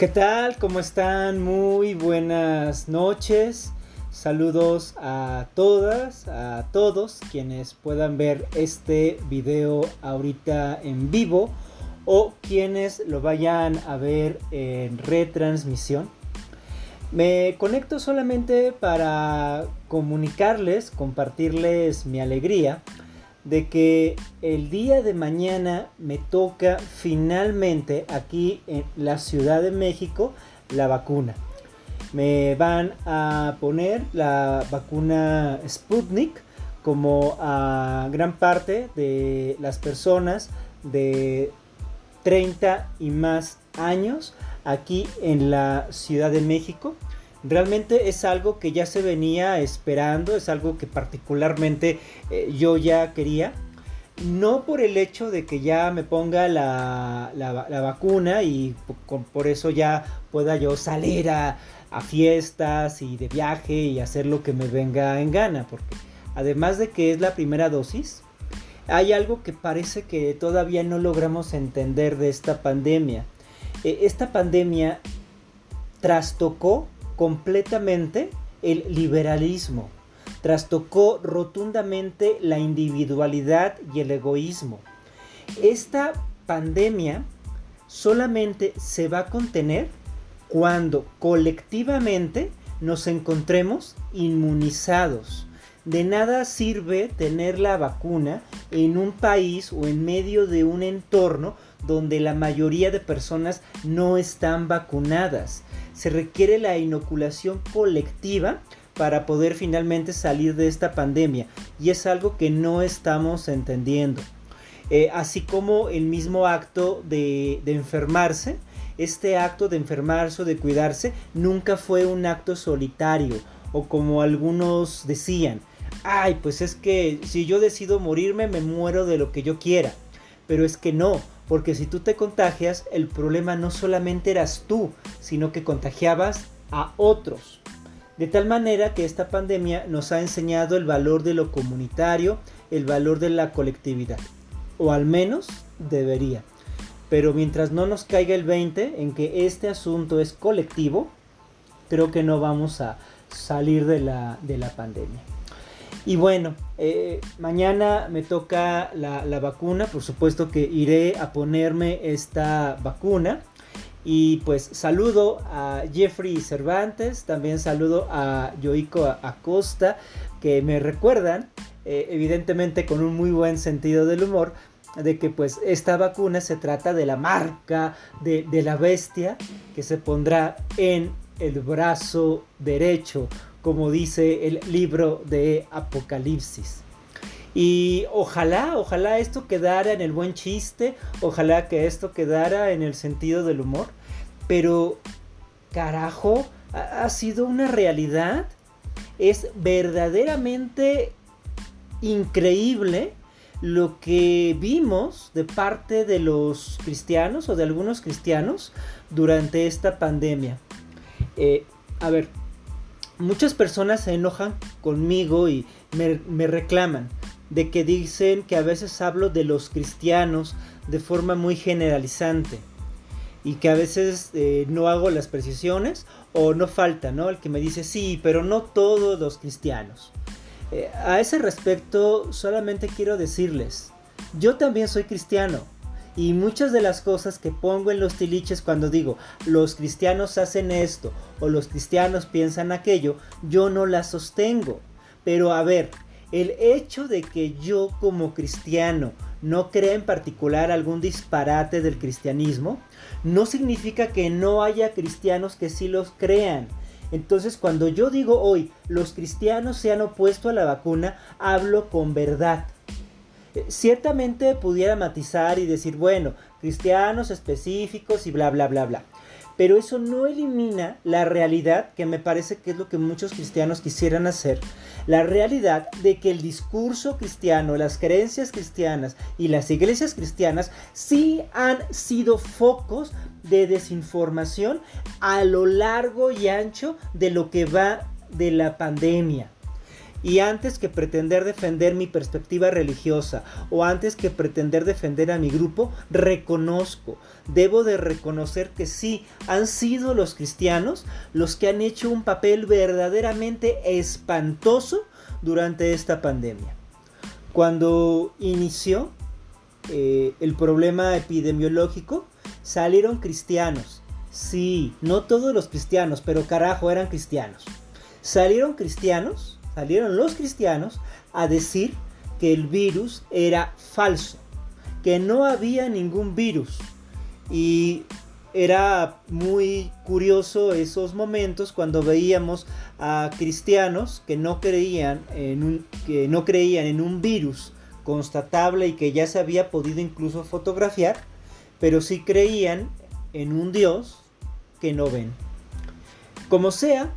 ¿Qué tal? ¿Cómo están? Muy buenas noches. Saludos a todas, a todos quienes puedan ver este video ahorita en vivo o quienes lo vayan a ver en retransmisión. Me conecto solamente para comunicarles, compartirles mi alegría de que el día de mañana me toca finalmente aquí en la Ciudad de México la vacuna. Me van a poner la vacuna Sputnik como a gran parte de las personas de 30 y más años aquí en la Ciudad de México. Realmente es algo que ya se venía esperando, es algo que particularmente eh, yo ya quería. No por el hecho de que ya me ponga la, vacuna y por, eso ya pueda yo salir a, a fiestas y de viaje y hacer lo que me venga en gana, porque además de que es la primera dosis, hay algo que parece que todavía no logramos entender de esta pandemia. Eh, esta pandemia trastocó completamente el liberalismo, trastocó rotundamente la individualidad y el egoísmo. Esta pandemia solamente se va a contener cuando colectivamente nos encontremos inmunizados. De nada sirve tener la vacuna en un país o en medio de un entorno donde la mayoría de personas no están vacunadas se requiere la inoculación colectiva para poder finalmente salir de esta pandemia. Y es algo que no estamos entendiendo. Eh, así como el mismo acto de, de enfermarse, este acto de enfermarse o de cuidarse nunca fue un acto solitario o como algunos decían, ay, pues es que si yo decido morirme me muero de lo que yo quiera. Pero es que no, porque si tú te contagias, el problema no solamente eras tú, sino que contagiabas a otros. De tal manera que esta pandemia nos ha enseñado el valor de lo comunitario, el valor de la colectividad. O al menos debería. Pero mientras no nos caiga el 20 en que este asunto es colectivo, creo que no vamos a salir de la, de la pandemia. Y bueno, eh, mañana me toca la, vacuna, por supuesto que iré a ponerme esta vacuna. Y pues saludo a Jeffrey Cervantes, también saludo a Yoico Acosta, que me recuerdan, eh, evidentemente con un muy buen sentido del humor, de que pues esta vacuna se trata de la marca de, de la bestia que se pondrá en el brazo derecho como dice el libro de Apocalipsis. Y ojalá, ojalá esto quedara en el buen chiste, ojalá que esto quedara en el sentido del humor, pero carajo, ha, sido una realidad. Es verdaderamente increíble lo que vimos de parte de los cristianos o de algunos cristianos durante esta pandemia. Eh, a ver, muchas personas se enojan conmigo y me, reclaman de que dicen que a veces hablo de los cristianos de forma muy generalizante y que a veces eh, no hago las precisiones o no falta, ¿no? El que me dice sí, pero no todos los cristianos. Eh, a ese respecto solamente quiero decirles, yo también soy cristiano y muchas de las cosas que pongo en los tiliches cuando digo los cristianos hacen esto o los cristianos piensan aquello, yo no las sostengo. Pero a ver, el hecho de que yo como cristiano no crea en particular algún disparate del cristianismo, no significa que no haya cristianos que sí los crean. Entonces cuando yo digo hoy los cristianos se han opuesto a la vacuna, hablo con verdad ciertamente pudiera matizar y decir, bueno, cristianos específicos y bla, bla, bla, bla. Pero eso no elimina la realidad, que me parece que es lo que muchos cristianos quisieran hacer, la realidad de que el discurso cristiano, las creencias cristianas y las iglesias cristianas sí han sido focos de desinformación a lo largo y ancho de lo que va de la pandemia. Y antes que pretender defender mi perspectiva religiosa o antes que pretender defender a mi grupo, reconozco, debo de reconocer que sí, han sido los cristianos los que han hecho un papel verdaderamente espantoso durante esta pandemia. Cuando inició eh, el problema epidemiológico, salieron cristianos. Sí, no todos los cristianos, pero carajo, eran cristianos. Salieron cristianos salieron los cristianos a decir que el virus era falso, que no había ningún virus. Y era muy curioso esos momentos cuando veíamos a cristianos que no creían en un, que no creían en un virus constatable y que ya se había podido incluso fotografiar, pero sí creían en un Dios que no ven. Como sea,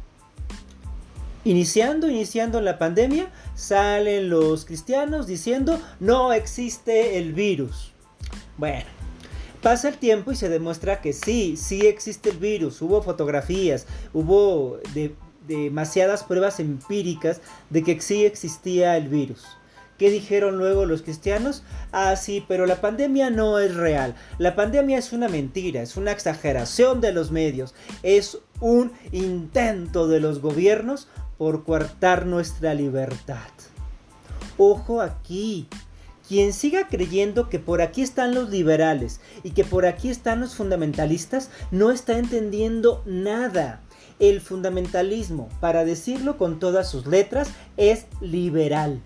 Iniciando, iniciando la pandemia, salen los cristianos diciendo no existe el virus. Bueno, pasa el tiempo y se demuestra que sí, sí existe el virus. Hubo fotografías, hubo demasiadas pruebas empíricas de que sí existía el virus. ¿Qué dijeron luego los cristianos? Ah, sí, pero la pandemia no es real. La pandemia es una mentira, es una exageración de los medios, es un intento de los gobiernos por coartar nuestra libertad. Ojo aquí, quien siga creyendo que por aquí están los liberales y que por aquí están los fundamentalistas, no está entendiendo nada. El fundamentalismo, para decirlo con todas sus letras, es liberal.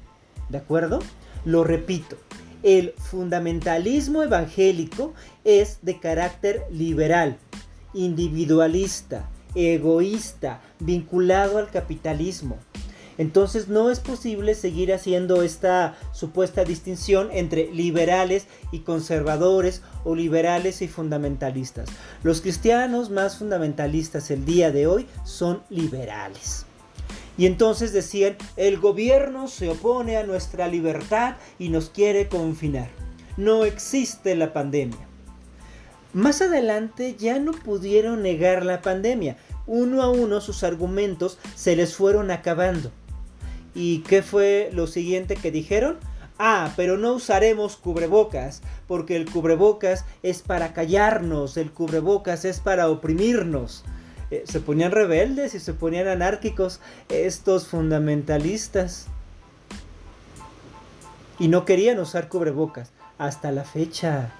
¿De acuerdo? Lo repito, el fundamentalismo evangélico es de carácter liberal, individualista, egoísta, vinculado al capitalismo. Entonces no es posible seguir haciendo esta supuesta distinción entre liberales y conservadores o liberales y fundamentalistas. Los cristianos más fundamentalistas el día de hoy son liberales. Y entonces decían, el gobierno se opone a nuestra libertad y nos quiere confinar. No existe la pandemia. Más adelante ya no pudieron negar la pandemia. Uno a uno sus argumentos se les fueron acabando. ¿Y qué fue lo siguiente que dijeron? Ah, pero no usaremos cubrebocas, porque el cubrebocas es para callarnos, el cubrebocas es para oprimirnos. Eh, se ponían rebeldes y se ponían anárquicos estos fundamentalistas. Y no querían usar cubrebocas hasta la fecha.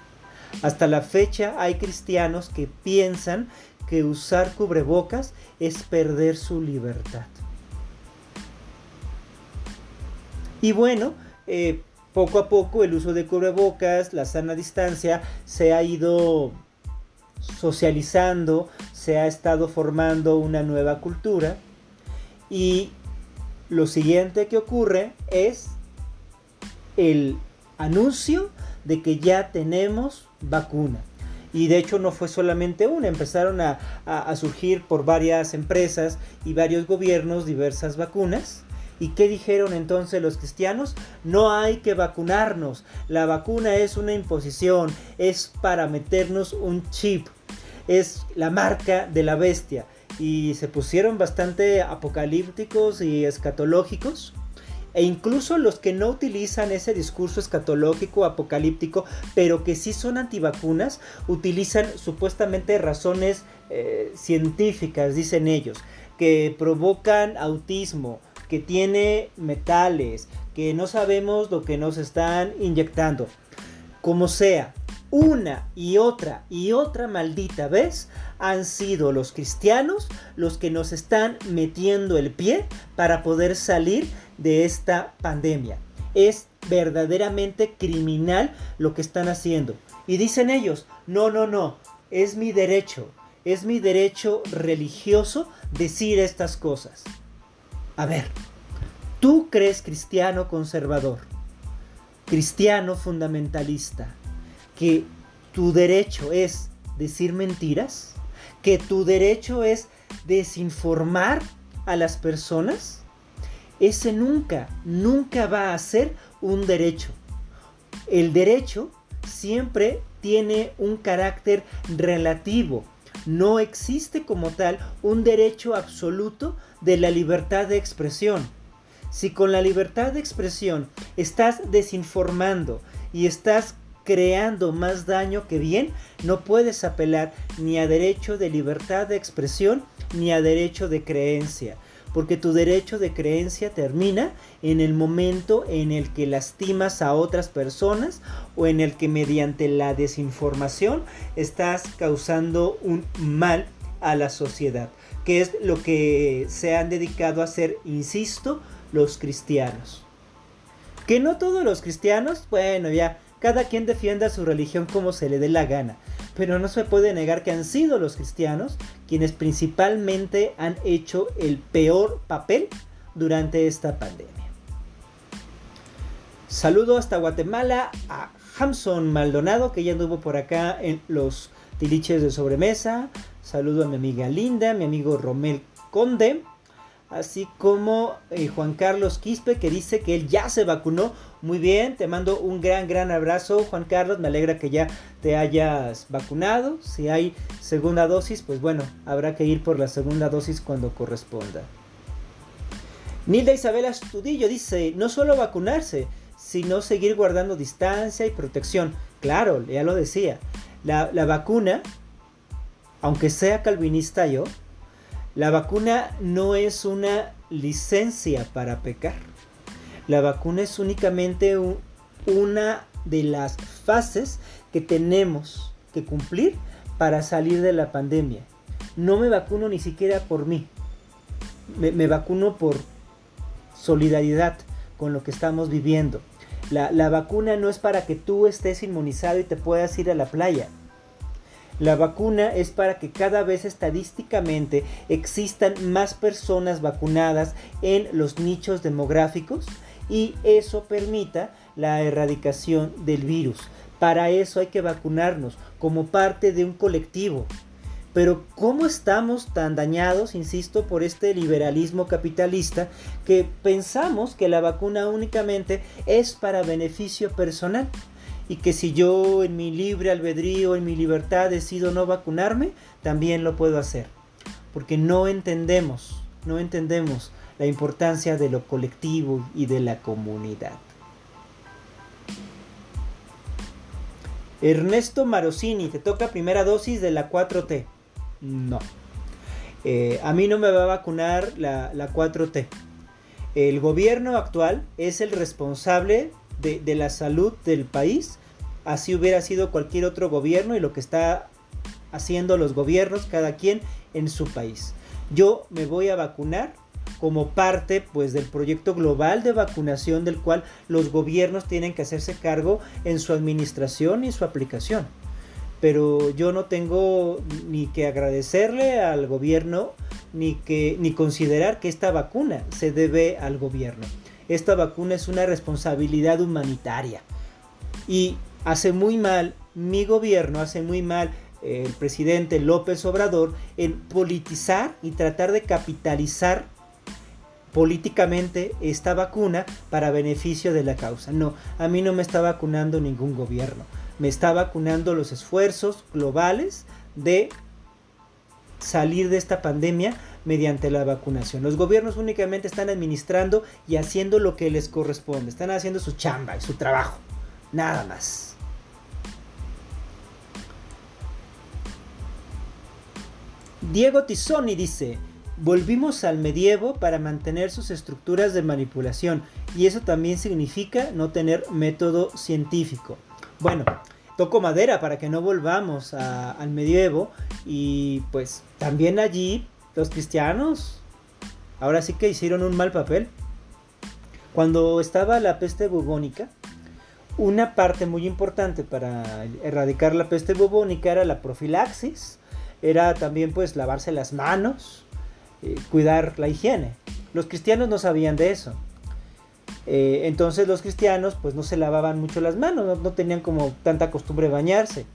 Hasta la fecha hay cristianos que piensan que usar cubrebocas es perder su libertad. Y bueno, eh, poco a poco el uso de cubrebocas, la sana distancia, se ha ido socializando, se ha estado formando una nueva cultura. Y lo siguiente que ocurre es el anuncio de que ya tenemos vacuna. Y de hecho no fue solamente una, empezaron a, surgir por varias empresas y varios gobiernos diversas vacunas. ¿Y qué dijeron entonces los cristianos? No hay que vacunarnos. La vacuna es una imposición, es para meternos un chip. Es la marca de la bestia. Y se pusieron bastante apocalípticos y escatológicos e incluso los que no utilizan ese discurso escatológico, apocalíptico, pero que sí son antivacunas, utilizan supuestamente razones eh, científicas, dicen ellos, que provocan autismo, que tiene metales, que no sabemos lo que nos están inyectando. Como sea, una y otra y otra maldita vez han sido los cristianos los que nos están metiendo el pie para poder salir de esta pandemia. Es verdaderamente criminal lo que están haciendo. Y dicen ellos, no, no, no, es mi derecho, es mi derecho religioso decir estas cosas. A ver, ¿tú crees cristiano conservador, cristiano fundamentalista, que tu derecho es decir mentiras? ¿Que tu derecho es desinformar a las personas? ese nunca, nunca va a ser un derecho. El derecho siempre tiene un carácter relativo. No existe como tal un derecho absoluto de la libertad de expresión. Si con la libertad de expresión estás desinformando y estás creando más daño que bien, no puedes apelar ni a derecho de libertad de expresión ni a derecho de creencia, porque tu derecho de creencia termina en el momento en el que lastimas a otras personas o en el que mediante la desinformación estás causando un mal a la sociedad, que es lo que se han dedicado a hacer, insisto, los cristianos. Que no todos los cristianos, bueno, ya cada quien defienda su religión como se le dé la gana, pero no se puede negar que han sido los cristianos quienes principalmente han hecho el peor papel durante esta pandemia. Saludo hasta Guatemala a Hamson Maldonado, que ya anduvo por acá en los tiliches de sobremesa. Saludo a mi amiga Linda, mi amigo Romel Conde, así como eh, Juan Carlos Quispe, que dice que él ya se vacunó. Muy bien, te mando un gran, gran abrazo, Juan Carlos. Me alegra que ya te hayas vacunado. Si hay segunda dosis, pues bueno, habrá que ir por la segunda dosis cuando corresponda. Nilda Isabela Estudillo dice, no solo vacunarse, sino seguir guardando distancia y protección. Claro, ya lo decía. La, la vacuna, aunque sea calvinista yo, la vacuna no es una licencia para pecar. La vacuna es únicamente una de las fases que tenemos que cumplir para salir de la pandemia. No me vacuno ni siquiera por mí. Me, vacuno por solidaridad con lo que estamos viviendo. La, vacuna no es para que tú estés inmunizado y te puedas ir a la playa. La vacuna es para que cada vez estadísticamente existan más personas vacunadas en los nichos demográficos y eso permita la erradicación del virus. Para eso hay que vacunarnos como parte de un colectivo. Pero ¿cómo estamos tan dañados, insisto, por este liberalismo capitalista que pensamos que la vacuna únicamente es para beneficio personal? Y que si yo en mi libre albedrío, en mi libertad decido no vacunarme, también lo puedo hacer. Porque no entendemos, no entendemos la importancia de lo colectivo y de la comunidad. Ernesto Marosini, te toca primera dosis de la 4T. No. Eh, a mí no me va a vacunar la, 4T. El gobierno actual es el responsable de, la salud del país. Así hubiera sido cualquier otro gobierno y lo que está haciendo los gobiernos, cada quien en su país. Yo me voy a vacunar como parte pues del proyecto global de vacunación del cual los gobiernos tienen que hacerse cargo en su administración y su aplicación. Pero yo no tengo ni que agradecerle al gobierno ni que ni considerar que esta vacuna se debe al gobierno esta vacuna es una responsabilidad humanitaria. Y hace muy mal mi gobierno, hace muy mal eh, el presidente López Obrador en politizar y tratar de capitalizar políticamente esta vacuna para beneficio de la causa. No, a mí no me está vacunando ningún gobierno. Me está vacunando los esfuerzos globales de salir de esta pandemia mediante la vacunación. Los gobiernos únicamente están administrando y haciendo lo que les corresponde. Están haciendo su chamba y su trabajo. Nada más. Diego Tizoni dice, volvimos al medievo para mantener sus estructuras de manipulación y eso también significa no tener método científico. Bueno, toco madera para que no volvamos al medievo y pues también allí los cristianos ahora sí que hicieron un mal papel. Cuando estaba la peste bubónica, una parte muy importante para erradicar la peste bubónica era la profilaxis, era también pues lavarse las manos, eh, cuidar la higiene. Los cristianos no sabían de eso. Eh, entonces los cristianos pues no se lavaban mucho las manos, no, no tenían como tanta costumbre bañarse.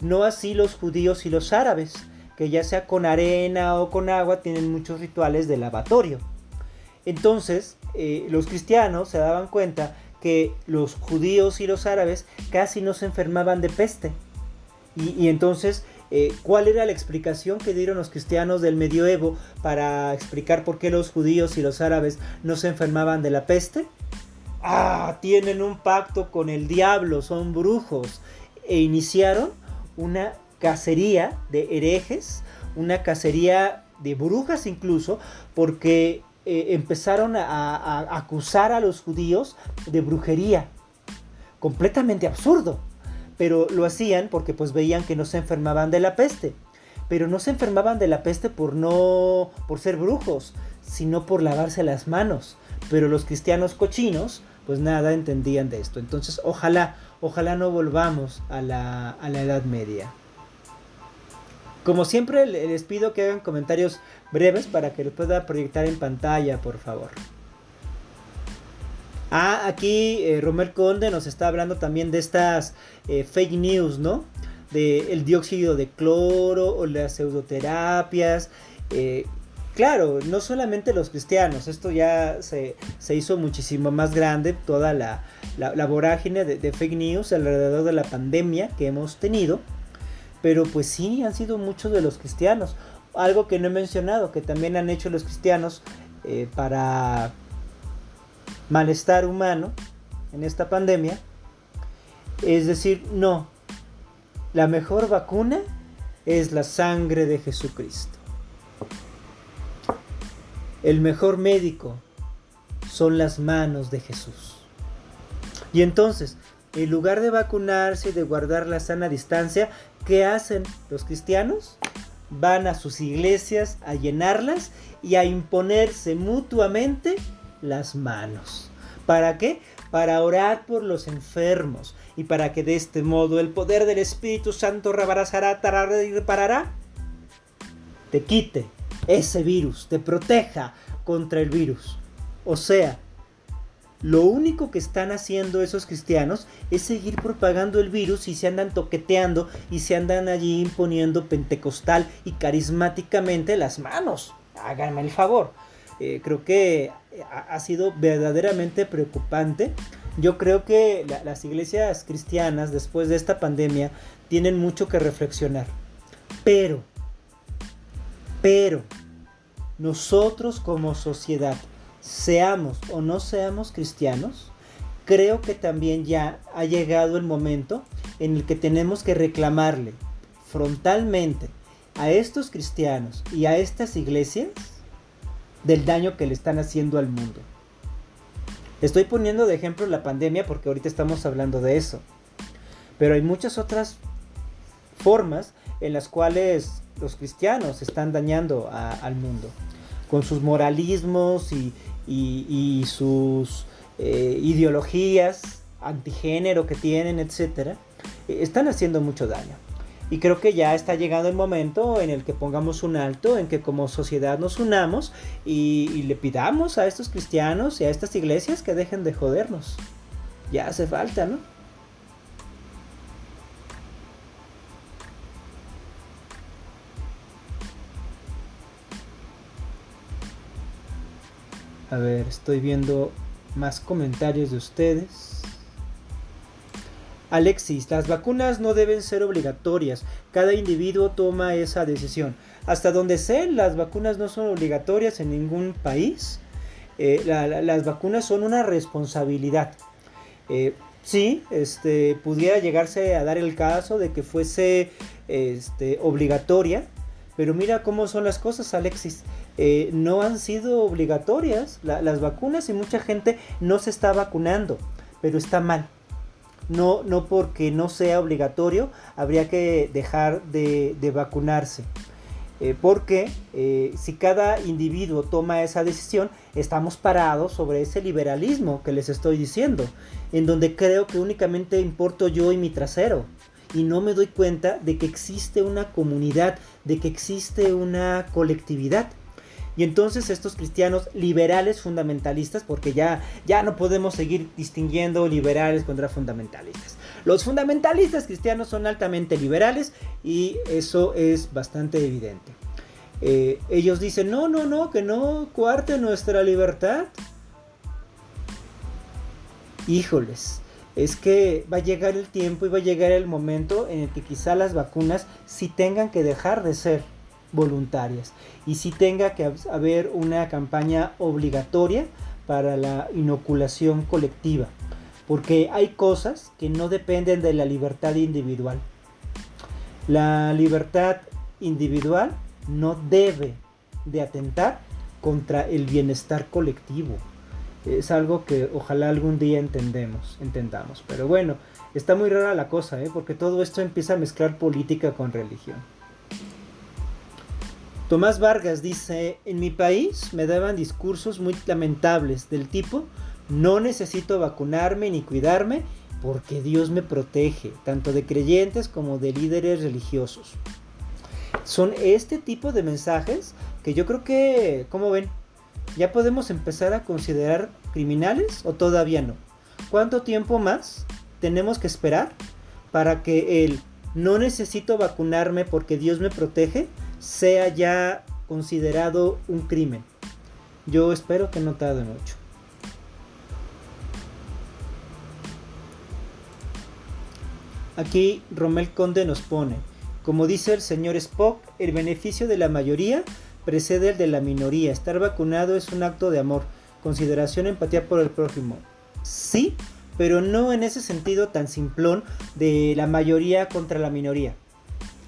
No así los judíos y los árabes que ya sea con arena o con agua, tienen muchos rituales de lavatorio. Entonces, eh, los cristianos se daban cuenta que los judíos y los árabes casi no se enfermaban de peste. Y, entonces Eh, ¿Cuál era la explicación que dieron los cristianos del medioevo para explicar por qué los judíos y los árabes no se enfermaban de la peste? Ah, tienen un pacto con el diablo, son brujos. E iniciaron una cacería de herejes, una cacería de brujas incluso, porque eh, empezaron a acusar a los judíos de brujería. Completamente absurdo pero lo hacían porque pues veían que no se enfermaban de la peste. Pero no se enfermaban de la peste por no por ser brujos, sino por lavarse las manos. Pero los cristianos cochinos pues nada entendían de esto. Entonces, ojalá, ojalá no volvamos a la, a la Edad Media. Como siempre, les pido que hagan comentarios breves para que lo pueda proyectar en pantalla, por favor. Ah, aquí eh, Romel Conde nos está hablando también de estas eh, fake news, ¿no? De el dióxido de cloro o las pseudoterapias. Eh, claro, no solamente los cristianos, esto ya se, hizo muchísimo más grande, toda la, vorágine de, de, fake news alrededor de la pandemia que hemos tenido. Pero pues sí, han sido muchos de los cristianos. Algo que no he mencionado, que también han hecho los cristianos para malestar humano en esta pandemia. Es decir, no, la mejor vacuna es la sangre de Jesucristo. El mejor médico son las manos de Jesús. Y entonces, en lugar de vacunarse y de guardar la sana distancia, ¿qué hacen los cristianos? Van a sus iglesias a llenarlas y a imponerse mutuamente las manos. ¿Para qué? Para orar por los enfermos y para que de este modo el poder del Espíritu Santo rebarasará, tarará y reparará. Te quite ese virus, te proteja contra el virus. O sea, lo único que están haciendo esos cristianos es seguir propagando el virus y se andan toqueteando y se andan allí imponiendo pentecostal y carismáticamente las manos. Háganme el favor. Eh, creo que ha, sido verdaderamente preocupante. Yo creo que las iglesias cristianas después de esta pandemia tienen mucho que reflexionar. Pero, pero, nosotros como sociedad, seamos o no seamos cristianos, creo que también ya ha llegado el momento en el que tenemos que reclamarle frontalmente a estos cristianos y a estas iglesias del daño que le están haciendo al mundo. Estoy poniendo de ejemplo la pandemia porque ahorita estamos hablando de eso. Pero hay muchas otras formas en las cuales los cristianos están dañando al mundo. Con sus moralismos y, sus eh, ideologías antigénero que tienen, etc. Están haciendo mucho daño. Y creo que ya está llegando el momento en el que pongamos un alto, en que como sociedad nos unamos y, le pidamos a estos cristianos y a estas iglesias que dejen de jodernos. Ya hace falta, ¿no? A ver, estoy viendo más comentarios de ustedes. Alexis, las vacunas no deben ser obligatorias. Cada individuo toma esa decisión. Hasta donde sé, las vacunas no son obligatorias en ningún país. Eh, las vacunas son una responsabilidad. Eh, sí, este, pudiera llegarse a dar el caso de que fuese este, obligatoria. Pero mira cómo son las cosas, Alexis. Eh, no han sido obligatorias las vacunas y mucha gente no se está vacunando. Pero está mal no, no porque no sea obligatorio, habría que dejar de, vacunarse. Eh, porque eh, si cada individuo toma esa decisión, estamos parados sobre ese liberalismo que les estoy diciendo, en donde creo que únicamente importo yo y mi trasero. Y no me doy cuenta de que existe una comunidad, de que existe una colectividad. Y entonces estos cristianos liberales fundamentalistas, porque ya, ya no podemos seguir distinguiendo liberales contra fundamentalistas. Los fundamentalistas cristianos son altamente liberales y eso es bastante evidente. Eh, ellos dicen, no, no, no, que no cuarte nuestra libertad. Híjoles, es que va a llegar el tiempo y va a llegar el momento en el que quizá las vacunas sí tengan que dejar de ser voluntarias y sí tenga que haber una campaña obligatoria para la inoculación colectiva, porque hay cosas que no dependen de la libertad individual. La libertad individual no debe de atentar contra el bienestar colectivo es algo que ojalá algún día entendemos, entendamos. Pero bueno, está muy rara la cosa, ¿eh? porque todo esto empieza a mezclar política con religión. Tomás Vargas dice, en mi país me daban discursos muy lamentables del tipo, no necesito vacunarme ni cuidarme porque Dios me protege, tanto de creyentes como de líderes religiosos. Son este tipo de mensajes que yo creo que, como ven, ¿Ya podemos empezar a considerar criminales o todavía no? ¿Cuánto tiempo más tenemos que esperar para que el no necesito vacunarme porque Dios me protege sea ya considerado un crimen? Yo espero que no tarde mucho. Aquí Romel Conde nos pone, como dice el señor Spock, el beneficio de la mayoría precede el de la minoría. Estar vacunado es un acto de amor, consideración, empatía por el prójimo. Sí, pero no en ese sentido tan simplón de la mayoría contra la minoría.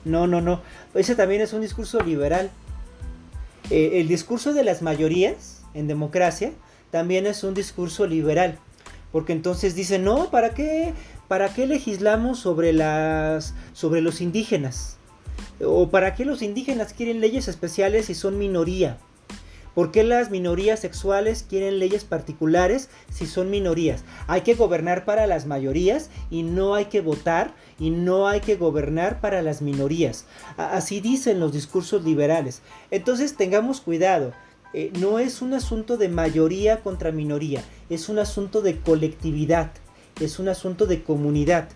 No, no, no. Ese también es un discurso liberal. Eh, el discurso de las mayorías en democracia también es un discurso liberal. Porque entonces dicen, no, ¿para qué, ¿para qué legislamos sobre, las, sobre los indígenas? ¿O para qué los indígenas quieren leyes especiales si son minoría? ¿Por qué las minorías sexuales quieren leyes particulares si son minorías? Hay que gobernar para las mayorías y no hay que votar y no hay que gobernar para las minorías. Así dicen los discursos liberales. Entonces tengamos cuidado. Eh, no es un asunto de mayoría contra minoría, es un asunto de colectividad, es un asunto de comunidad.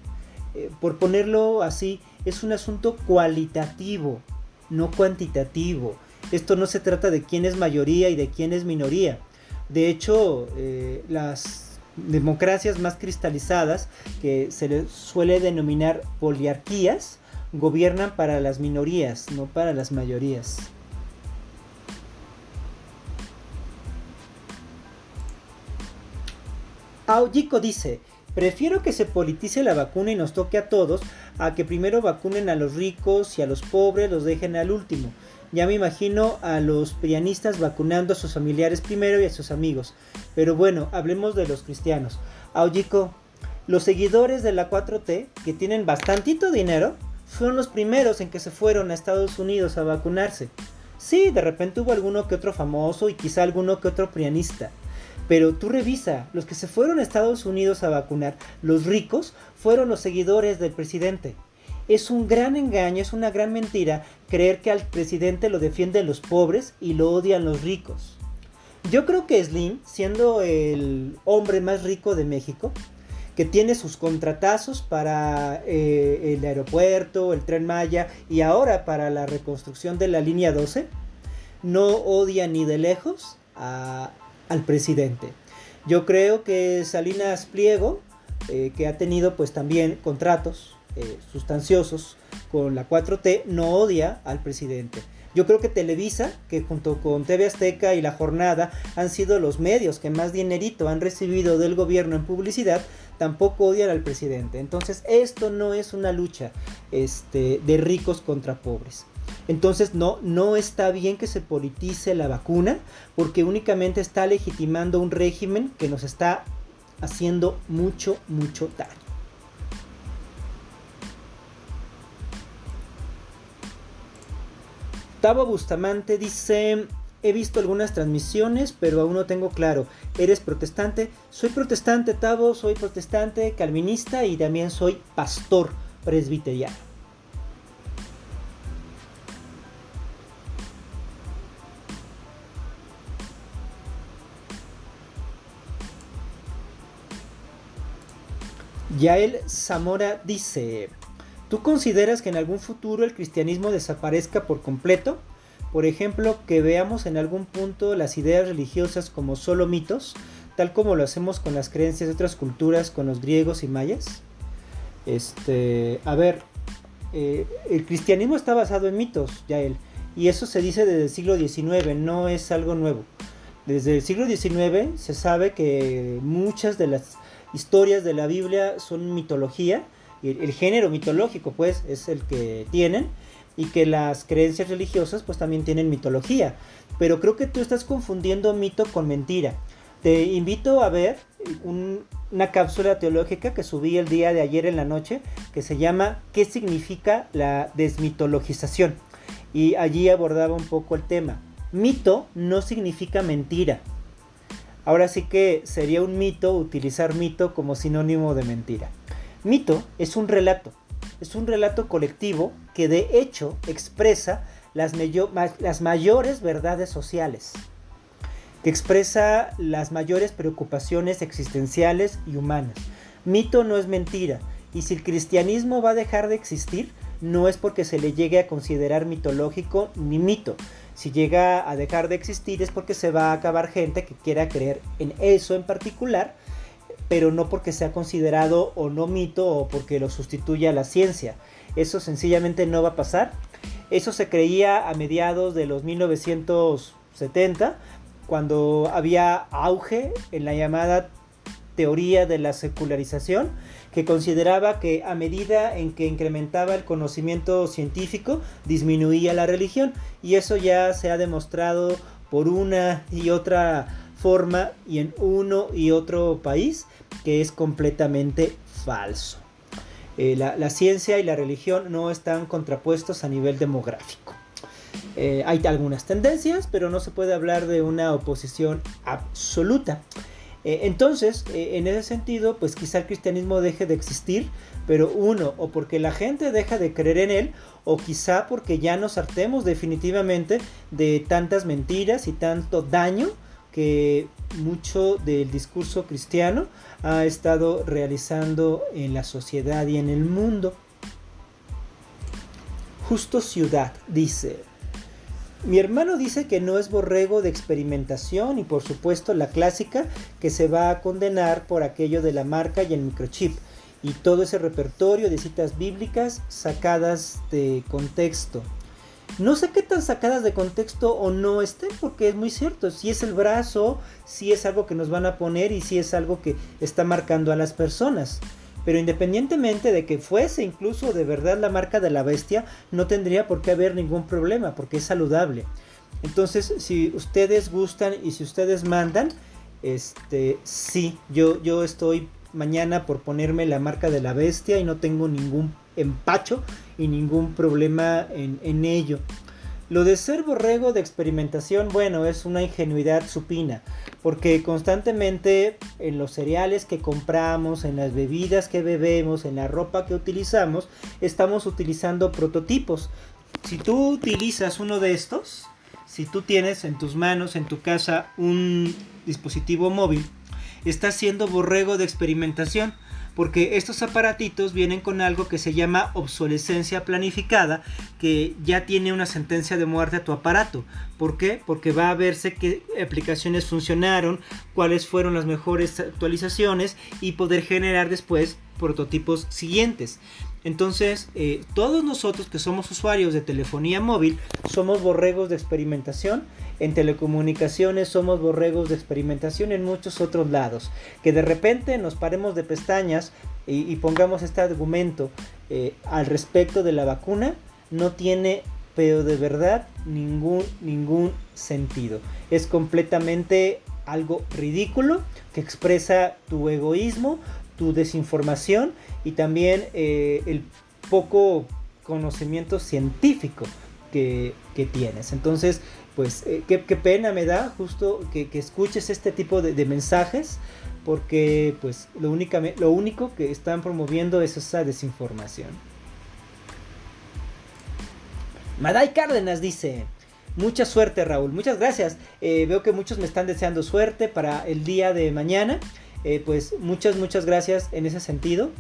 Eh, por ponerlo así, es un asunto cualitativo, no cuantitativo. Esto no se trata de quién es mayoría y de quién es minoría. De hecho, eh, las democracias más cristalizadas, que se les suele denominar poliarquías, gobiernan para las minorías, no para las mayorías. Aoyiko dice, Prefiero que se politice la vacuna y nos toque a todos a que primero vacunen a los ricos y a los pobres los dejen al último. Ya me imagino a los pianistas vacunando a sus familiares primero y a sus amigos. Pero bueno, hablemos de los cristianos. Aoyiko, los seguidores de la 4T, que tienen bastantito dinero, fueron los primeros en que se fueron a Estados Unidos a vacunarse. Sí, de repente hubo alguno que otro famoso y quizá alguno que otro pianista. Pero tú revisa, los que se fueron a Estados Unidos a vacunar, los ricos, fueron los seguidores del presidente. Es un gran engaño, es una gran mentira creer que al presidente lo defienden los pobres y lo odian los ricos. Yo creo que Slim, siendo el hombre más rico de México, que tiene sus contratazos para eh, el aeropuerto, el tren Maya y ahora para la reconstrucción de la línea 12, no odia ni de lejos al presidente. Yo creo que Salinas Pliego, eh, que ha tenido pues también contratos eh, sustanciosos con la 4T, no odia al presidente. Yo creo que Televisa, que junto con TV Azteca y La Jornada han sido los medios que más dinerito han recibido del gobierno en publicidad, tampoco odian al presidente. Entonces esto no es una lucha este, de ricos contra pobres. Entonces no, no está bien que se politice la vacuna porque únicamente está legitimando un régimen que nos está haciendo mucho, mucho daño. Tavo Bustamante dice, he visto algunas transmisiones, pero aún no tengo claro. ¿Eres protestante? Soy protestante, Tavo, soy protestante, calvinista y también soy pastor presbiteriano. Yael Zamora dice, ¿tú consideras que en algún futuro el cristianismo desaparezca por completo? Por ejemplo, que veamos en algún punto las ideas religiosas como solo mitos, tal como lo hacemos con las creencias de otras culturas, con los griegos y mayas. Este, a ver, eh, el cristianismo está basado en mitos, ya y eso se dice desde el siglo XIX, no es algo nuevo. Desde el siglo XIX se sabe que muchas de las historias de la Biblia son mitología, el, género mitológico pues es el que tienen, y que las creencias religiosas pues también tienen mitología. Pero creo que tú estás confundiendo mito con mentira. Te invito a ver una cápsula teológica que subí el día de ayer en la noche que se llama ¿Qué significa la desmitologización? Y allí abordaba un poco el tema. Mito no significa mentira. Ahora sí que sería un mito utilizar mito como sinónimo de mentira. Mito es un relato, es un relato colectivo que de hecho expresa las, mayores verdades sociales que expresa las mayores preocupaciones existenciales y humanas. Mito no es mentira, y si el cristianismo va a dejar de existir, no es porque se le llegue a considerar mitológico ni mito. Si llega a dejar de existir es porque se va a acabar gente que quiera creer en eso en particular, pero no porque sea considerado o no mito o porque lo sustituya la ciencia. Eso sencillamente no va a pasar. Eso se creía a mediados de los 1970, cuando había auge en la llamada teoría de la secularización, que consideraba que a medida en que incrementaba el conocimiento científico, disminuía la religión. Y eso ya se ha demostrado por una y otra forma y en uno y otro país que es completamente falso. Eh, la ciencia y la religión no están contrapuestos a nivel demográfico. Eh, hay algunas tendencias, pero no se puede hablar de una oposición absoluta. Eh, entonces, en ese sentido, pues quizá el cristianismo deje de existir, pero uno, o porque la gente deja de creer en él, o quizá porque ya nos hartemos definitivamente de tantas mentiras y tanto daño que mucho del discurso cristiano ha estado realizando en la sociedad y en el mundo. Justo Ciudad dice, mi hermano dice que no es borrego de experimentación y por supuesto la clásica que se va a condenar por aquello de la marca y el microchip y todo ese repertorio de citas bíblicas sacadas de contexto. No sé qué tan sacadas de contexto o no estén, porque es muy cierto, si es el brazo, si es algo que nos van a poner y si es algo que está marcando a las personas. Pero independientemente de que fuese incluso de verdad la marca de la bestia, no tendría por qué haber ningún problema porque es saludable. Entonces, si ustedes gustan y si ustedes mandan, este, sí, yo, yo estoy mañana por ponerme la marca de la bestia y no tengo ningún empacho y ningún problema en, ello. Lo de ser borrego de experimentación, bueno, es una ingenuidad supina, porque constantemente en los cereales que compramos, en las bebidas que bebemos, en la ropa que utilizamos, estamos utilizando prototipos. Si tú utilizas uno de estos, si tú tienes en tus manos, en tu casa, un dispositivo móvil, estás siendo borrego de experimentación porque estos aparatitos vienen con algo que se llama obsolescencia planificada, que ya tiene una sentencia de muerte a tu aparato. ¿Por qué? Porque va a verse qué aplicaciones funcionaron, cuáles fueron las mejores actualizaciones y poder generar después prototipos siguientes. Entonces, eh, todos nosotros que somos usuarios de telefonía móvil somos borregos de experimentación. En telecomunicaciones somos borregos de experimentación en muchos otros lados. Que de repente nos paremos de pestañas y, pongamos este argumento eh, al respecto de la vacuna no tiene, pero de verdad, ningún, ningún sentido. Es completamente algo ridículo que expresa tu egoísmo, tu desinformación y también eh, el poco conocimiento científico que, tienes. Entonces, pues eh, qué, pena me da justo que, escuches este tipo de, mensajes porque pues lo, lo único que están promoviendo es esa desinformación. Maday Cárdenas dice, mucha suerte Raúl, muchas gracias. Eh, veo que muchos me están deseando suerte para el día de mañana. Pues muchas, muchas gracias en ese sentido.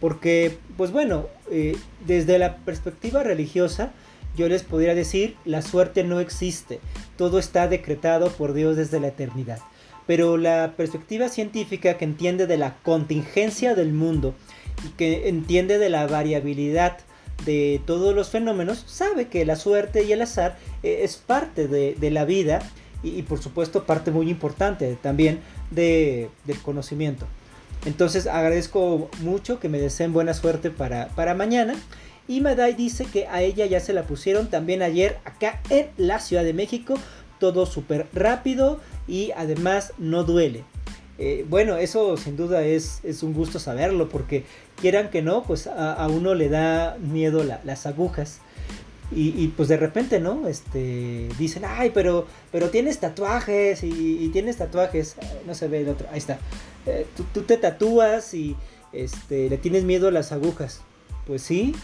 Porque, pues bueno, eh, desde la perspectiva religiosa, yo les podría decir, la suerte no existe. Todo está decretado por Dios desde la eternidad. pero la perspectiva científica que entiende de la contingencia del mundo y que entiende de la variabilidad de todos los fenómenos, sabe que la suerte y el azar eh, es parte de, la vida y, por supuesto parte muy importante también del conocimiento. Entonces agradezco mucho que me deseen buena suerte para, para mañana. Y Madai dice que a ella ya se la pusieron también ayer acá en la Ciudad de México. Todo súper rápido y además no duele. Eh, bueno, eso sin duda es, es, un gusto saberlo porque quieran que no, pues a, uno le da miedo las agujas. Y, pues de repente, ¿no? Este, dicen, ay, pero, pero tienes tatuajes y, tienes tatuajes. No se ve el otro, ahí está. Eh, tú, te tatúas y este, le tienes miedo a las agujas. Pues sí,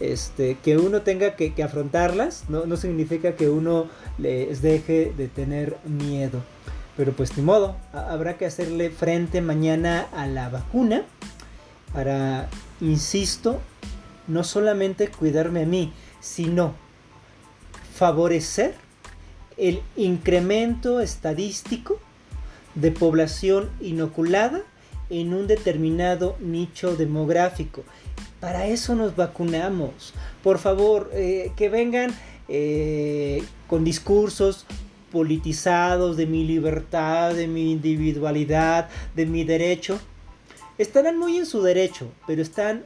este, que uno tenga que, afrontarlas no, no, significa que uno les deje de tener miedo. Pero pues ni modo, habrá que hacerle frente mañana a la vacuna para, insisto, no solamente cuidarme a mí, sino favorecer el incremento estadístico de población inoculada en un determinado nicho demográfico. Para eso nos vacunamos. Por favor, eh, que vengan eh, con discursos politizados de mi libertad, de mi individualidad, de mi derecho, estarán muy en su derecho, pero están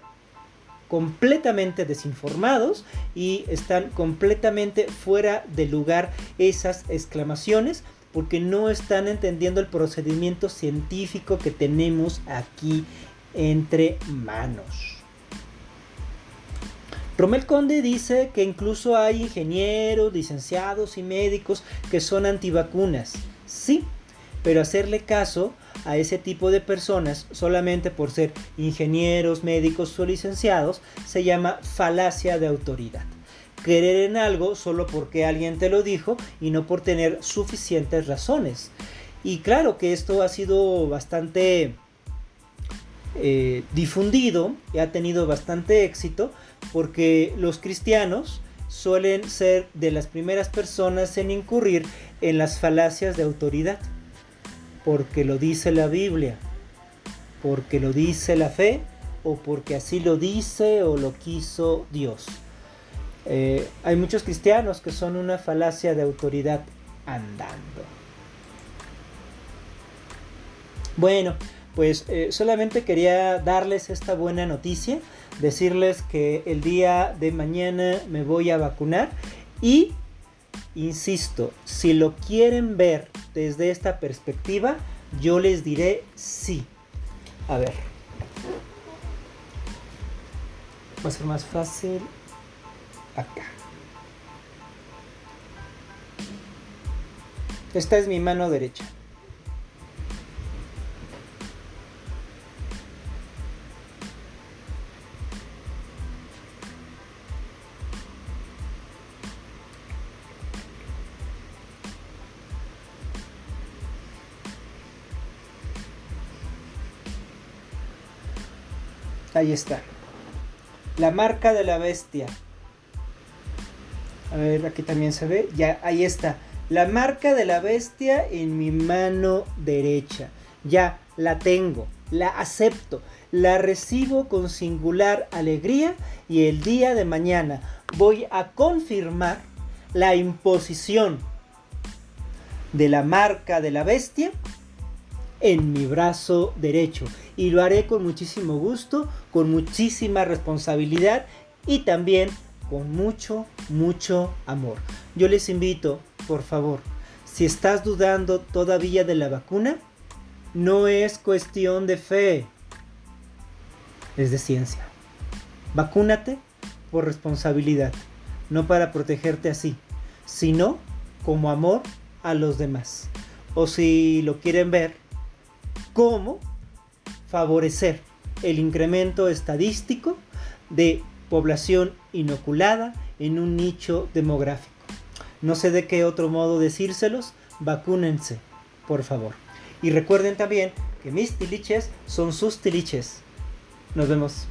completamente desinformados y están completamente fuera de lugar esas exclamaciones porque no están entendiendo el procedimiento científico que tenemos aquí entre manos. Romel Conde dice que incluso hay ingenieros, licenciados y médicos que son antivacunas. Sí, pero hacerle caso a ese tipo de personas solamente por ser ingenieros, médicos o licenciados se llama falacia de autoridad. Creer en algo solo porque alguien te lo dijo y no por tener suficientes razones. Y claro que esto ha sido bastante eh, difundido y ha tenido bastante éxito porque los cristianos suelen ser de las primeras personas en incurrir en las falacias de autoridad, porque lo dice la Biblia, porque lo dice la fe o porque así lo dice o lo quiso Dios. Eh, hay muchos cristianos que son una falacia de autoridad andando. Bueno, pues eh, solamente quería darles esta buena noticia, decirles que el día de mañana me voy a vacunar y, insisto, si lo quieren ver desde esta perspectiva, yo les diré sí. A ver. Va a ser más fácil acá. Esta es mi mano derecha. Ahí está. La marca de la bestia. A ver, aquí también se ve. Ya, ahí está. La marca de la bestia en mi mano derecha. Ya, la tengo. La acepto. La recibo con singular alegría. Y el día de mañana voy a confirmar la imposición de la marca de la bestia en mi brazo derecho y lo haré con muchísimo gusto, con muchísima responsabilidad y también con mucho, mucho amor. Yo les invito, por favor, si estás dudando todavía de la vacuna, no es cuestión de fe, es de ciencia. Vacúnate por responsabilidad, no para protegerte así, sino como amor a los demás. O si lo quieren ver, cómo favorecer el incremento estadístico de población inoculada en un nicho demográfico. No sé de qué otro modo decírselos, vacúnense, por favor. Y recuerden también que mis tiliches son sus tiliches. Nos vemos.